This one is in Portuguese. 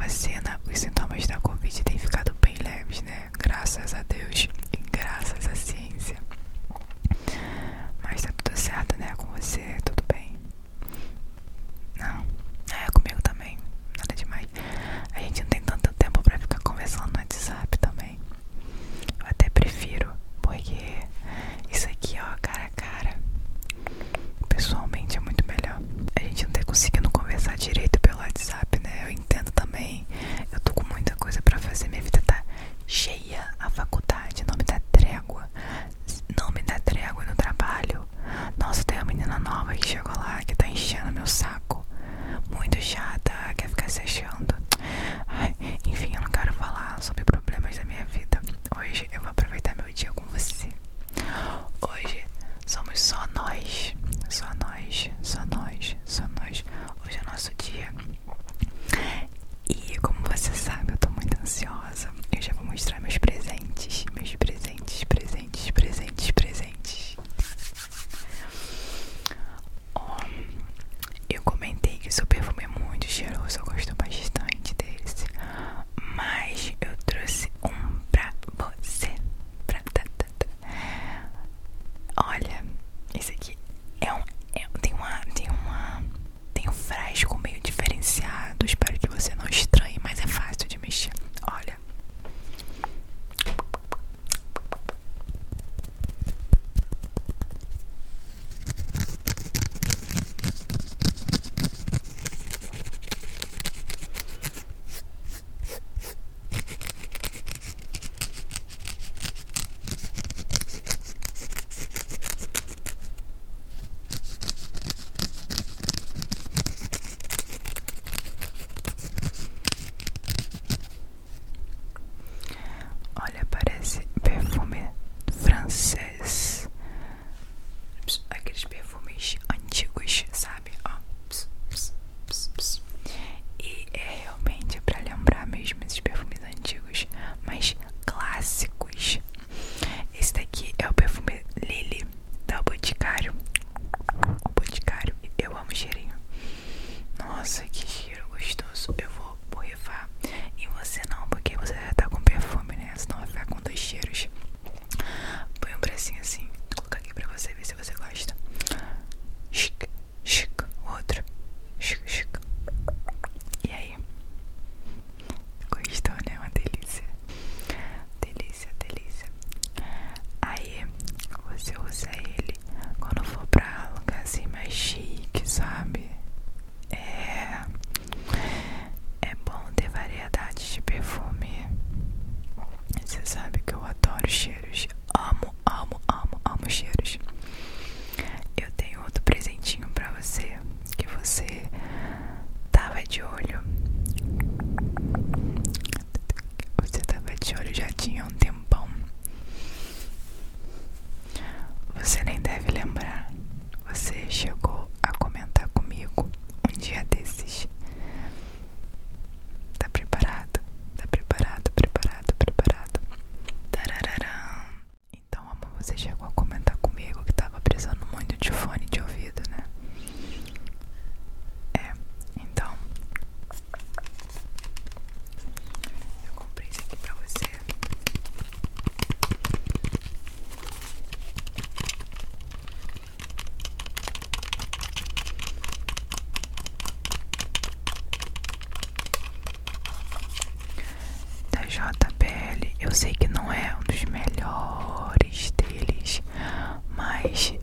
vacina, os sintomas da потрясающе.